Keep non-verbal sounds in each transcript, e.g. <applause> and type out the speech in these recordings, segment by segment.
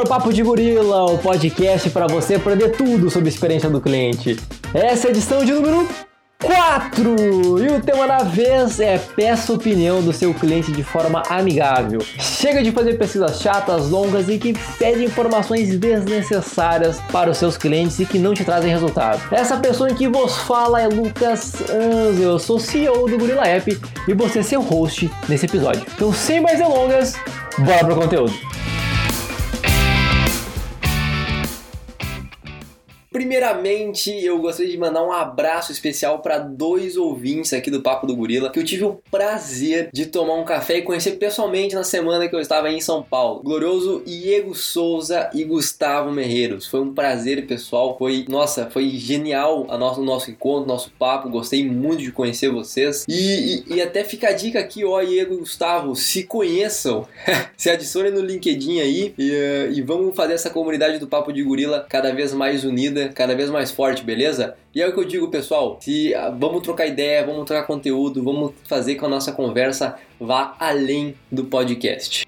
para o Papo de Gorila, o podcast para você aprender tudo sobre a experiência do cliente. Essa é a edição de número 4! E o tema da vez é peça opinião do seu cliente de forma amigável. Chega de fazer pesquisas chatas, longas e que pedem informações desnecessárias para os seus clientes e que não te trazem resultado. Essa pessoa em que vos fala é Lucas Anzo, eu sou CEO do Gorilla App e você é seu host nesse episódio. Então, sem mais delongas, bora pro conteúdo! Primeiramente, eu gostaria de mandar um abraço especial para dois ouvintes aqui do Papo do Gorila, que eu tive o prazer de tomar um café e conhecer pessoalmente na semana que eu estava em São Paulo. Glorioso Diego Souza e Gustavo Merreiros. Foi um prazer, pessoal. Foi, nossa, foi genial a nosso, o nosso encontro, nosso papo. Gostei muito de conhecer vocês. E, e, e até fica a dica aqui, ó, Diego e Gustavo, se conheçam, <laughs> se adicionem no LinkedIn aí e, e vamos fazer essa comunidade do Papo de Gorila cada vez mais unida cada vez mais forte, beleza? E é o que eu digo, pessoal, se ah, vamos trocar ideia, vamos trocar conteúdo, vamos fazer que a nossa conversa vá além do podcast.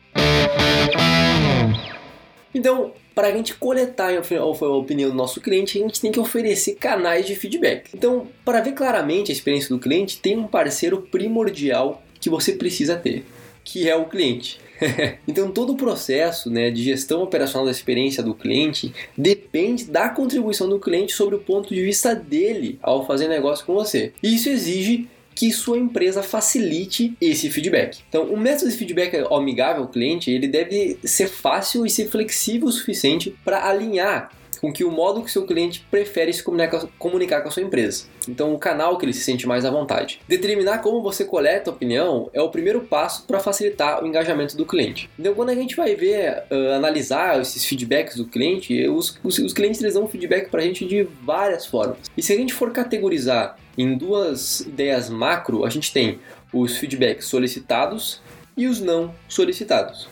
Então, para a gente coletar a opinião do nosso cliente, a gente tem que oferecer canais de feedback. Então, para ver claramente a experiência do cliente, tem um parceiro primordial que você precisa ter, que é o cliente. <laughs> então todo o processo né, de gestão operacional da experiência do cliente depende da contribuição do cliente sobre o ponto de vista dele ao fazer negócio com você. Isso exige que sua empresa facilite esse feedback. Então, o método de feedback amigável ao cliente, ele deve ser fácil e ser flexível o suficiente para alinhar com que o modo que seu cliente prefere se comunicar, comunicar com a sua empresa. Então, o canal que ele se sente mais à vontade. Determinar como você coleta a opinião é o primeiro passo para facilitar o engajamento do cliente. Então, quando a gente vai ver, uh, analisar esses feedbacks do cliente, os, os, os clientes eles dão feedback para a gente de várias formas. E se a gente for categorizar em duas ideias macro, a gente tem os feedbacks solicitados e os não solicitados.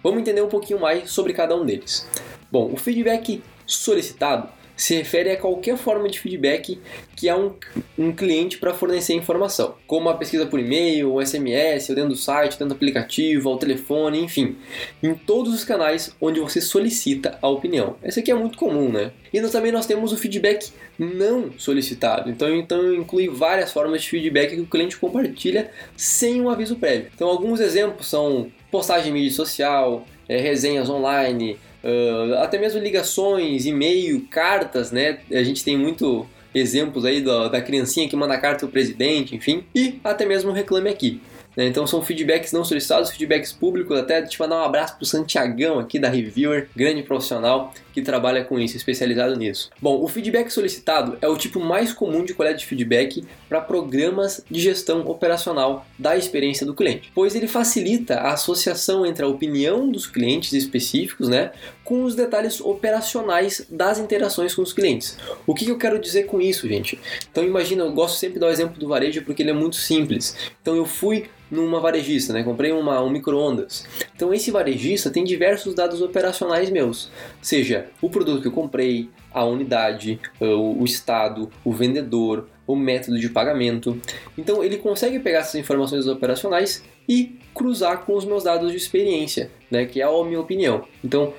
Vamos entender um pouquinho mais sobre cada um deles. Bom, o feedback solicitado se refere a qualquer forma de feedback que há um, um cliente para fornecer informação, como uma pesquisa por e-mail, um SMS, ou dentro do site, dentro do aplicativo, ao telefone, enfim, em todos os canais onde você solicita a opinião. Esse aqui é muito comum, né? E nós, também nós temos o feedback não solicitado. Então, então inclui várias formas de feedback que o cliente compartilha sem um aviso prévio. Então alguns exemplos são postagem em mídia social, é, resenhas online, Uh, até mesmo ligações, e-mail, cartas, né? A gente tem muito exemplos aí da, da criancinha que manda carta pro presidente, enfim, e até mesmo reclame aqui. Né? Então são feedbacks não solicitados, feedbacks públicos, até te mandar um abraço pro Santiagão aqui da Reviewer, grande profissional que trabalha com isso, especializado nisso. Bom, o feedback solicitado é o tipo mais comum de coleta de feedback para programas de gestão operacional da experiência do cliente, pois ele facilita a associação entre a opinião dos clientes específicos, né, com os detalhes operacionais das interações com os clientes. O que eu quero dizer com isso, gente? Então imagina, eu gosto sempre de dar o exemplo do varejo porque ele é muito simples. Então eu fui numa varejista, né? Comprei uma, um micro-ondas. Então esse varejista tem diversos dados operacionais meus, seja o produto que eu comprei, a unidade, o, o estado, o vendedor, o método de pagamento. Então ele consegue pegar essas informações operacionais e cruzar com os meus dados de experiência, né? Que é a minha opinião. Então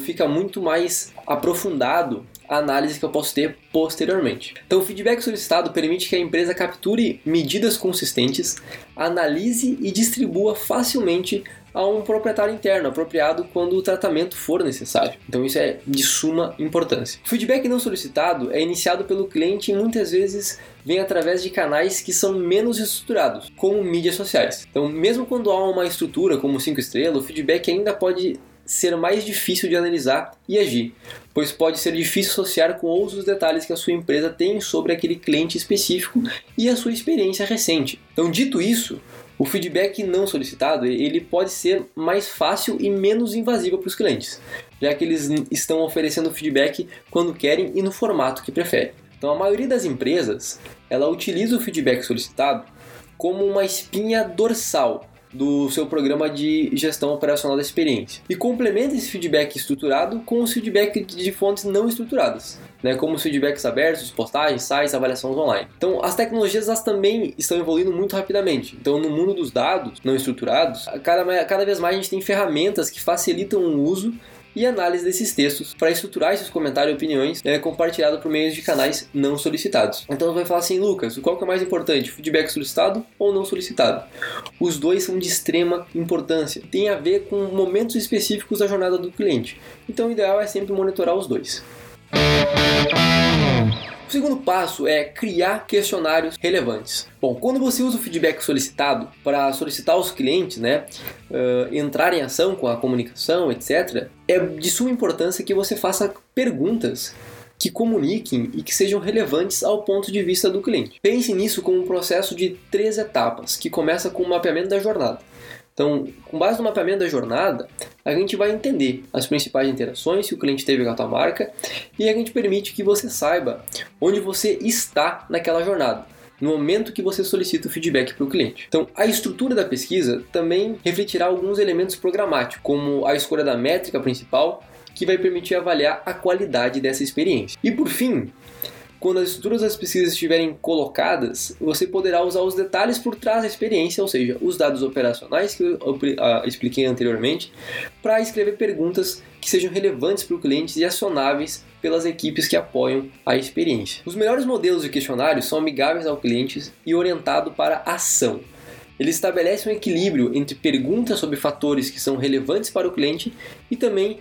fica muito mais aprofundado a análise que eu posso ter posteriormente. Então, o feedback solicitado permite que a empresa capture medidas consistentes, analise e distribua facilmente a um proprietário interno apropriado quando o tratamento for necessário. Então isso é de suma importância. Feedback não solicitado é iniciado pelo cliente e muitas vezes vem através de canais que são menos estruturados, como mídias sociais. Então, mesmo quando há uma estrutura como 5 estrelas, o feedback ainda pode ser mais difícil de analisar e agir, pois pode ser difícil associar com outros detalhes que a sua empresa tem sobre aquele cliente específico e a sua experiência recente. Então, dito isso, o feedback não solicitado ele pode ser mais fácil e menos invasivo para os clientes, já que eles estão oferecendo feedback quando querem e no formato que preferem. Então, a maioria das empresas ela utiliza o feedback solicitado como uma espinha dorsal do seu programa de gestão operacional da experiência. E complementa esse feedback estruturado com os feedback de fontes não estruturadas, né, como os feedbacks abertos, postagens, sites, avaliações online. Então, as tecnologias elas também estão evoluindo muito rapidamente. Então, no mundo dos dados não estruturados, cada, cada vez mais a gente tem ferramentas que facilitam o uso e análise desses textos para estruturar esses comentários e opiniões é, compartilhado por meio de canais não solicitados. Então vai falar assim, Lucas, qual que é mais importante, feedback solicitado ou não solicitado? Os dois são de extrema importância, tem a ver com momentos específicos da jornada do cliente. Então o ideal é sempre monitorar os dois. O segundo passo é criar questionários relevantes. Bom, quando você usa o feedback solicitado para solicitar os clientes, né, uh, entrar em ação com a comunicação, etc., é de suma importância que você faça perguntas que comuniquem e que sejam relevantes ao ponto de vista do cliente. Pense nisso como um processo de três etapas, que começa com o mapeamento da jornada. Então, com base no mapeamento da jornada, a gente vai entender as principais interações que o cliente teve com a tua marca e a gente permite que você saiba onde você está naquela jornada no momento que você solicita o feedback para o cliente. Então, a estrutura da pesquisa também refletirá alguns elementos programáticos, como a escolha da métrica principal, que vai permitir avaliar a qualidade dessa experiência. E por fim, quando as estruturas das pesquisas estiverem colocadas, você poderá usar os detalhes por trás da experiência, ou seja, os dados operacionais que eu ah, expliquei anteriormente, para escrever perguntas que sejam relevantes para o cliente e acionáveis pelas equipes que apoiam a experiência. Os melhores modelos de questionários são amigáveis ao cliente e orientados para ação. Ele estabelece um equilíbrio entre perguntas sobre fatores que são relevantes para o cliente e também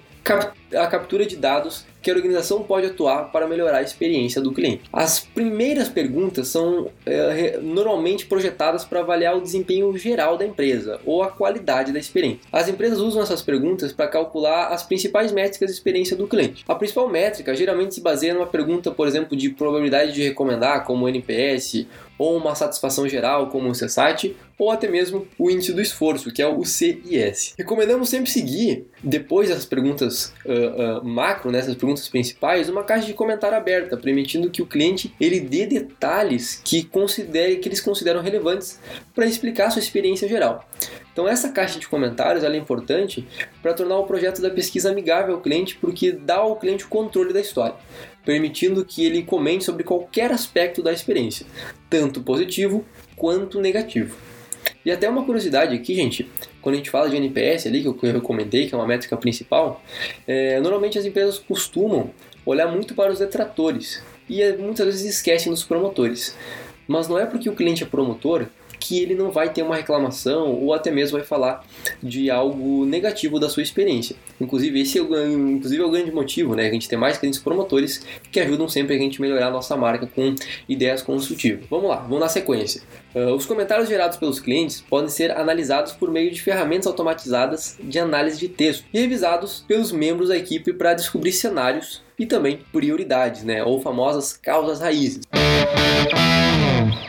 a captura de dados que a organização pode atuar para melhorar a experiência do cliente. As primeiras perguntas são é, normalmente projetadas para avaliar o desempenho geral da empresa ou a qualidade da experiência. As empresas usam essas perguntas para calcular as principais métricas de experiência do cliente. A principal métrica geralmente se baseia numa pergunta, por exemplo, de probabilidade de recomendar, como o NPS, ou uma satisfação geral, como o CSAT, ou até mesmo o índice do esforço, que é o CIS. Recomendamos sempre seguir, depois dessas perguntas uh, uh, macro, né, perguntas principais, uma caixa de comentário aberta, permitindo que o cliente ele dê detalhes que considere que eles consideram relevantes para explicar sua experiência geral. Então essa caixa de comentários é importante para tornar o projeto da pesquisa amigável ao cliente, porque dá ao cliente o controle da história, permitindo que ele comente sobre qualquer aspecto da experiência, tanto positivo quanto negativo. E até uma curiosidade aqui, gente, quando a gente fala de NPS ali, que eu comentei, que é uma métrica principal, é, normalmente as empresas costumam olhar muito para os detratores e é, muitas vezes esquecem dos promotores. Mas não é porque o cliente é promotor que ele não vai ter uma reclamação ou até mesmo vai falar de algo negativo da sua experiência. Inclusive, esse é o, inclusive é o grande motivo, né? A gente ter mais clientes promotores que ajudam sempre a gente melhorar a nossa marca com ideias construtivas. Vamos lá, vamos na sequência. Uh, os comentários gerados pelos clientes podem ser analisados por meio de ferramentas automatizadas de análise de texto e revisados pelos membros da equipe para descobrir cenários e também prioridades, né? Ou famosas causas raízes.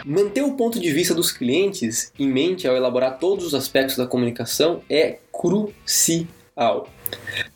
Manter o ponto de vista dos clientes em mente ao elaborar todos os aspectos da comunicação é crucial.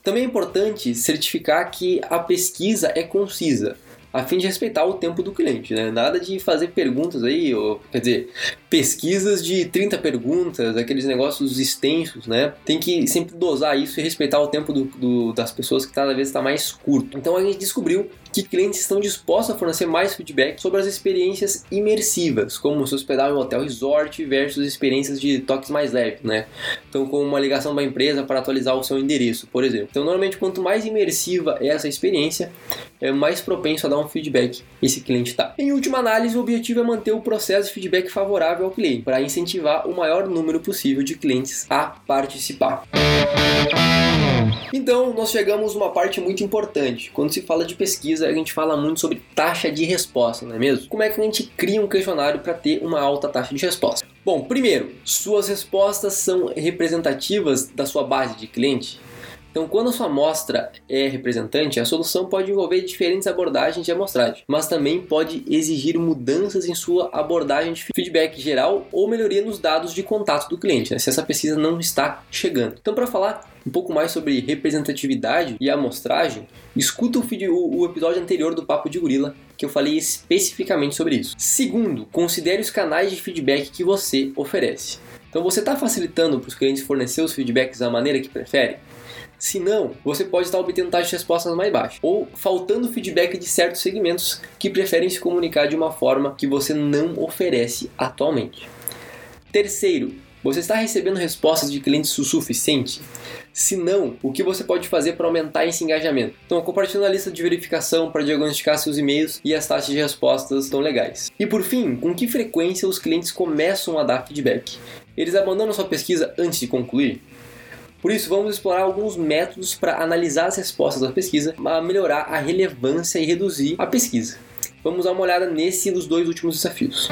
Também é importante certificar que a pesquisa é concisa, a fim de respeitar o tempo do cliente, né? Nada de fazer perguntas aí, ou, quer dizer, pesquisas de 30 perguntas, aqueles negócios extensos, né? Tem que sempre dosar isso e respeitar o tempo do, do, das pessoas que cada vez está mais curto. Então a gente descobriu que clientes estão dispostos a fornecer mais feedback sobre as experiências imersivas, como se hospedar em um hotel resort versus experiências de toques mais leves, né? Então, com uma ligação da empresa para atualizar o seu endereço, por exemplo. Então, normalmente, quanto mais imersiva é essa experiência, é mais propenso a dar um feedback esse cliente está. Em última análise, o objetivo é manter o processo de feedback favorável ao cliente, para incentivar o maior número possível de clientes a participar. Então, nós chegamos a uma parte muito importante. Quando se fala de pesquisa, a gente fala muito sobre taxa de resposta, não é mesmo? Como é que a gente cria um questionário para ter uma alta taxa de resposta? Bom, primeiro, suas respostas são representativas da sua base de cliente? Então, quando a sua amostra é representante, a solução pode envolver diferentes abordagens de amostragem, mas também pode exigir mudanças em sua abordagem de feedback geral ou melhoria nos dados de contato do cliente, né, se essa pesquisa não está chegando. Então, para falar um pouco mais sobre representatividade e amostragem, escuta o, o episódio anterior do Papo de Gorila, que eu falei especificamente sobre isso. Segundo, considere os canais de feedback que você oferece. Então, você está facilitando para os clientes fornecer os feedbacks da maneira que preferem? Se não, você pode estar obtendo taxas de respostas mais baixas ou faltando feedback de certos segmentos que preferem se comunicar de uma forma que você não oferece atualmente. Terceiro, Você está recebendo respostas de clientes o suficiente? Se não, o que você pode fazer para aumentar esse engajamento? Então, compartilhando a lista de verificação para diagnosticar seus e-mails e as taxas de respostas estão legais. E por fim, com que frequência os clientes começam a dar feedback? Eles abandonam sua pesquisa antes de concluir? Por isso, vamos explorar alguns métodos para analisar as respostas da pesquisa, para melhorar a relevância e reduzir a pesquisa. Vamos dar uma olhada nesse dos dois últimos desafios.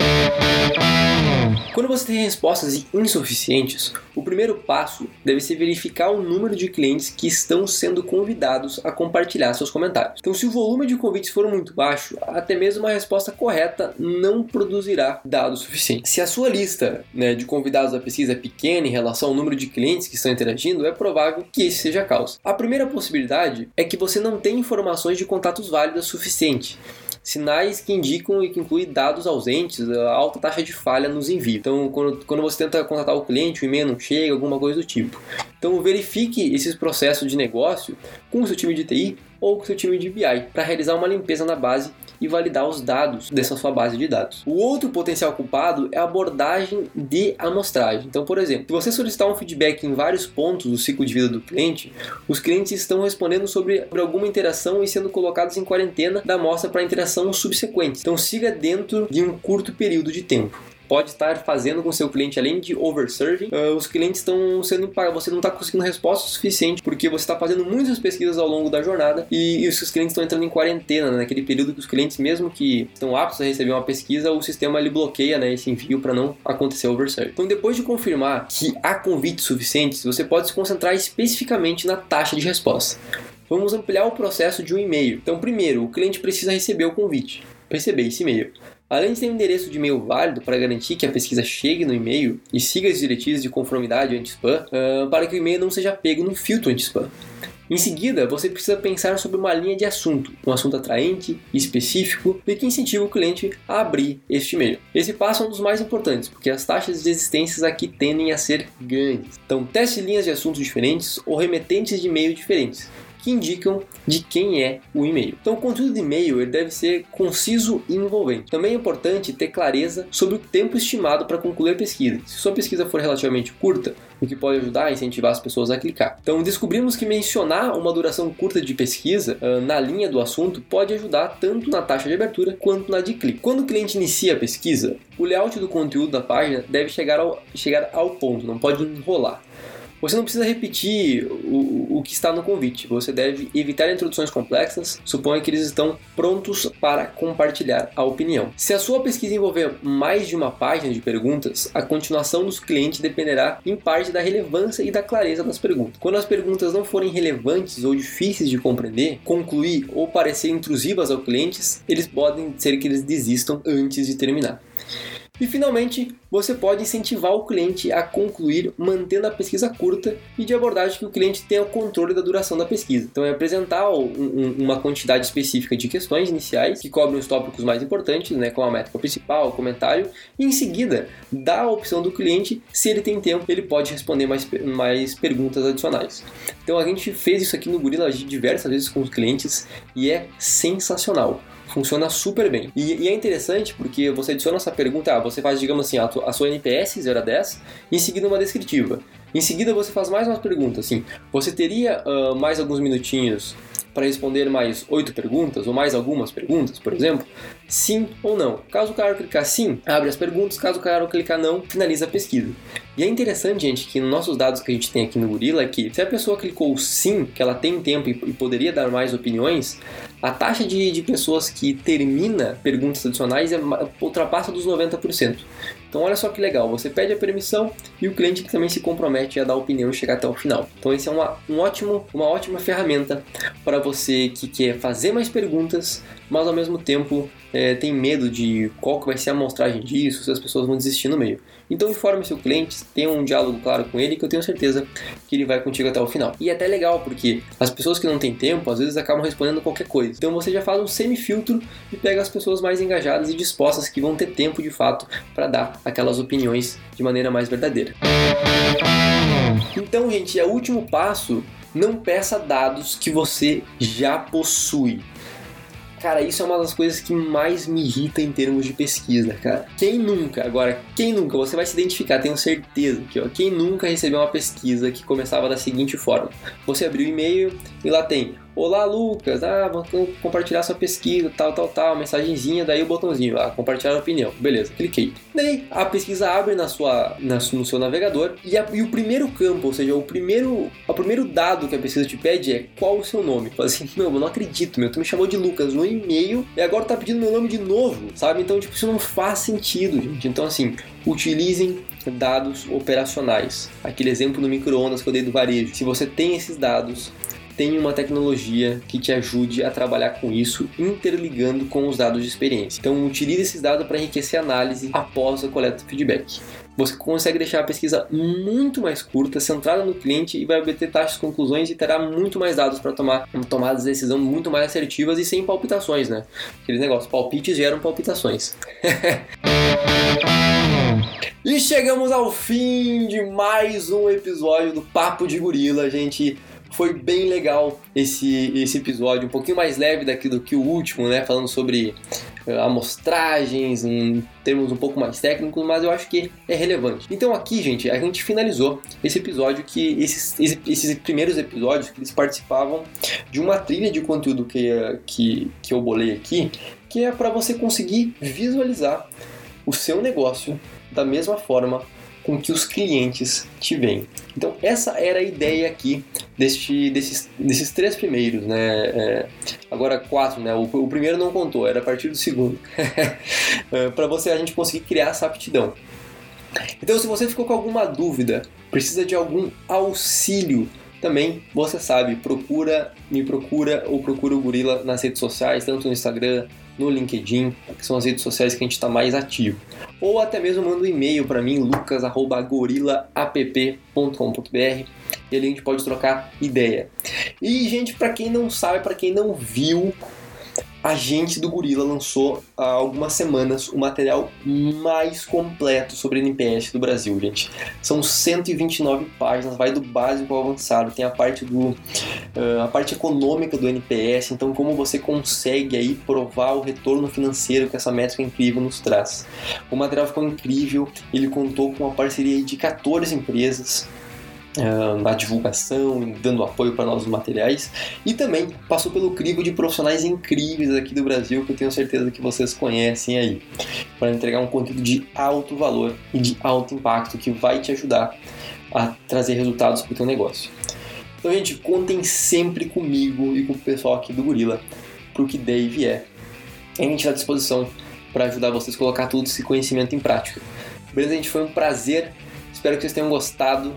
Quando você tem respostas insuficientes, o primeiro passo deve ser verificar o número de clientes que estão sendo convidados a compartilhar seus comentários. Então, se o volume de convites for muito baixo, até mesmo uma resposta correta não produzirá dados suficientes. Se a sua lista né, de convidados da pesquisa é pequena em relação ao número de clientes que estão interagindo, é provável que esse seja a causa. A primeira possibilidade é que você não tenha informações de contatos válidas suficiente sinais que indicam e que incluem dados ausentes, alta taxa de falha nos envios. Então, quando, quando você tenta contatar o cliente, o e-mail não chega, alguma coisa do tipo. Então, verifique esses processos de negócio com o seu time de TI ou com o seu time de BI para realizar uma limpeza na base e validar os dados dessa sua base de dados. O outro potencial culpado é a abordagem de amostragem. Então, por exemplo, se você solicitar um feedback em vários pontos do ciclo de vida do cliente, os clientes estão respondendo sobre, alguma interação e sendo colocados em quarentena da amostra para interação subsequente. Então, siga dentro de um curto período de tempo pode estar fazendo com seu cliente, além de overserving, uh, os clientes estão sendo impagados. Você não está conseguindo resposta suficiente porque você está fazendo muitas pesquisas ao longo da jornada e, e os clientes estão entrando em quarentena, né? naquele período que os clientes, mesmo que estão aptos a receber uma pesquisa, o sistema ele bloqueia né, esse envio para não acontecer overserving. Então, depois de confirmar que há convites suficientes, você pode se concentrar especificamente na taxa de resposta. Vamos ampliar o processo de um e-mail. Então, primeiro, o cliente precisa receber o convite, receber esse e-mail. Além de ter um endereço de e-mail válido para garantir que a pesquisa chegue no e-mail e siga as diretrizes de conformidade anti-spam, uh, para que o e-mail não seja pego no filtro anti-spam. Em seguida, você precisa pensar sobre uma linha de assunto, um assunto atraente, específico e que incentive o cliente a abrir este e-mail. Esse passo é um dos mais importantes, porque as taxas de existências aqui tendem a ser grandes. Então, teste linhas de assuntos diferentes ou remetentes de e-mail diferentes que indicam de quem é o e-mail. Então, o conteúdo de e-mail ele deve ser conciso e envolvente. Também é importante ter clareza sobre o tempo estimado para concluir a pesquisa. Se sua pesquisa for relativamente curta, o que pode ajudar a incentivar as pessoas a clicar. Então, descobrimos que mencionar uma duração curta de pesquisa uh, na linha do assunto pode ajudar tanto na taxa de abertura quanto na de clique. Quando o cliente inicia a pesquisa, o layout do conteúdo da página deve chegar ao, chegar ao ponto, não pode enrolar. Você não precisa repetir o, o que está no convite. Você deve evitar introduções complexas. Suponha que eles estão prontos para compartilhar a opinião. Se a sua pesquisa envolver mais de uma página de perguntas, a continuação dos clientes dependerá em parte da relevância e da clareza das perguntas. Quando as perguntas não forem relevantes ou difíceis de compreender, concluir ou parecer intrusivas aos clientes, eles podem ser que eles desistam antes de terminar. E finalmente, você pode incentivar o cliente a concluir mantendo a pesquisa curta e de abordagem que o cliente tenha o controle da duração da pesquisa. Então, é apresentar um, um, uma quantidade específica de questões iniciais que cobrem os tópicos mais importantes, né, como a métrica principal, o comentário, e em seguida dar a opção do cliente, se ele tem tempo, ele pode responder mais, mais perguntas adicionais. Então, a gente fez isso aqui no Gorilla diversas vezes com os clientes e é sensacional funciona super bem. E, e, é interessante porque você adiciona essa pergunta, ah, você faz, digamos assim, a, a sua NPS 0 a 10, e em seguida uma descritiva. Em seguida você faz mais uma pergunta, assim, você teria uh, mais alguns minutinhos para responder mais oito perguntas ou mais algumas perguntas, por exemplo? Sim ou não. Caso o cara clicar sim, abre as perguntas. Caso o cara clicar não, finaliza a pesquisa. E é interessante, gente, que nos nossos dados que a gente tem aqui no Gorilla é que se a pessoa clicou sim, que ela tem tempo e, e poderia dar mais opiniões, a taxa de, de pessoas que termina perguntas adicionais é, ultrapassa dos 90%. Então olha só que legal, você pede a permissão e o cliente também se compromete a dar opinião e chegar até o final. Então esse é uma, um ótimo, uma ótima ferramenta para você que quer fazer mais perguntas, mas ao mesmo tempo é, tem medo de qual que vai ser a amostragem disso, se as pessoas vão desistir no meio. Então informe seu cliente, tenha um diálogo claro com ele que eu tenho certeza que ele vai contigo até o final. E é até legal porque as pessoas que não têm tempo às vezes acabam respondendo qualquer coisa. Então você já faz um semi-filtro e pega as pessoas mais engajadas e dispostas que vão ter tempo de fato para dar aquelas opiniões de maneira mais verdadeira. Então, gente, é o último passo. Não peça dados que você já possui Cara, isso é uma das coisas que mais me irrita em termos de pesquisa, cara. Quem nunca, agora, quem nunca, você vai se identificar, tenho certeza que, ó, quem nunca recebeu uma pesquisa que começava da seguinte forma: você abriu o e-mail e lá tem Olá Lucas, ah, vou compartilhar sua pesquisa, tal, tal, tal, mensagenzinha, daí o botãozinho, ah, compartilhar opinião, beleza, cliquei. Daí a pesquisa abre na sua, na, no seu navegador e, a, e, o primeiro campo, ou seja, o primeiro, o primeiro dado que a pesquisa te pede é qual o seu nome. Fala assim, meu, eu não acredito, meu, tu me chamou de Lucas no e-mail e agora tá pedindo meu nome de novo, sabe? Então, tipo, isso não faz sentido, gente. Então, assim, utilizem dados operacionais. Aquele exemplo no micro-ondas que eu dei do varejo. Se você tem esses dados, tem uma tecnologia que te ajude a trabalhar com isso, interligando com os dados de experiência. Então, utilize esses dados para enriquecer a análise após a coleta de feedback. Você consegue deixar a pesquisa muito mais curta, centrada no cliente e vai obter taxas conclusões e terá muito mais dados para tomar tomadas de decisão muito mais assertivas e sem palpitações, né? Aqueles negócios, palpites geram palpitações. <laughs> e chegamos ao fim de mais um episódio do Papo de Gorila, gente. Foi bem legal esse, esse episódio, um pouquinho mais leve daqui do que o último, né? Falando sobre uh, amostragens, em termos um pouco mais técnicos, mas eu acho que é relevante. Então aqui, gente, a gente finalizou esse episódio que esses, esses primeiros episódios que eles participavam de uma trilha de conteúdo que, que, que eu bolei aqui, que é para você conseguir visualizar o seu negócio da mesma forma com que os clientes te veem. Então essa era a ideia aqui deste, desses, desses três primeiros, né? É, agora quatro, né? O, o, primeiro não contou, era a partir do segundo, <laughs> é, para você a gente conseguir criar essa aptidão. Então se você ficou com alguma dúvida, precisa de algum auxílio também, você sabe, procura, me procura ou procura o Gorila nas redes sociais, tanto no Instagram, no LinkedIn, que são as redes sociais que a gente está mais ativo. Ou até mesmo manda um e-mail para mim, lucas@gorilaApp.com.br e ali a gente pode trocar ideia. E gente, para quem não sabe, para quem não viu, a gente do Gorila lançou há algumas semanas o material mais completo sobre NPS do Brasil, gente. São 129 páginas, vai do básico ao avançado. Tem a parte do uh, a parte econômica do NPS, então como você consegue aí provar o retorno financeiro que essa métrica incrível nos traz. O material ficou incrível, ele contou com a parceria de 14 empresas na divulgação, dando apoio para novos materiais e também passou pelo crivo de profissionais incríveis aqui do Brasil que eu tenho certeza que vocês conhecem aí, para entregar um conteúdo de alto valor e de alto impacto que vai te ajudar a trazer resultados para o teu negócio. Então, gente, contem sempre comigo e com o pessoal aqui do Gorila para o que der e vier. A gente está à disposição para ajudar vocês a colocar todo esse conhecimento em prática. Beleza, gente? Foi um prazer. Espero que vocês tenham gostado.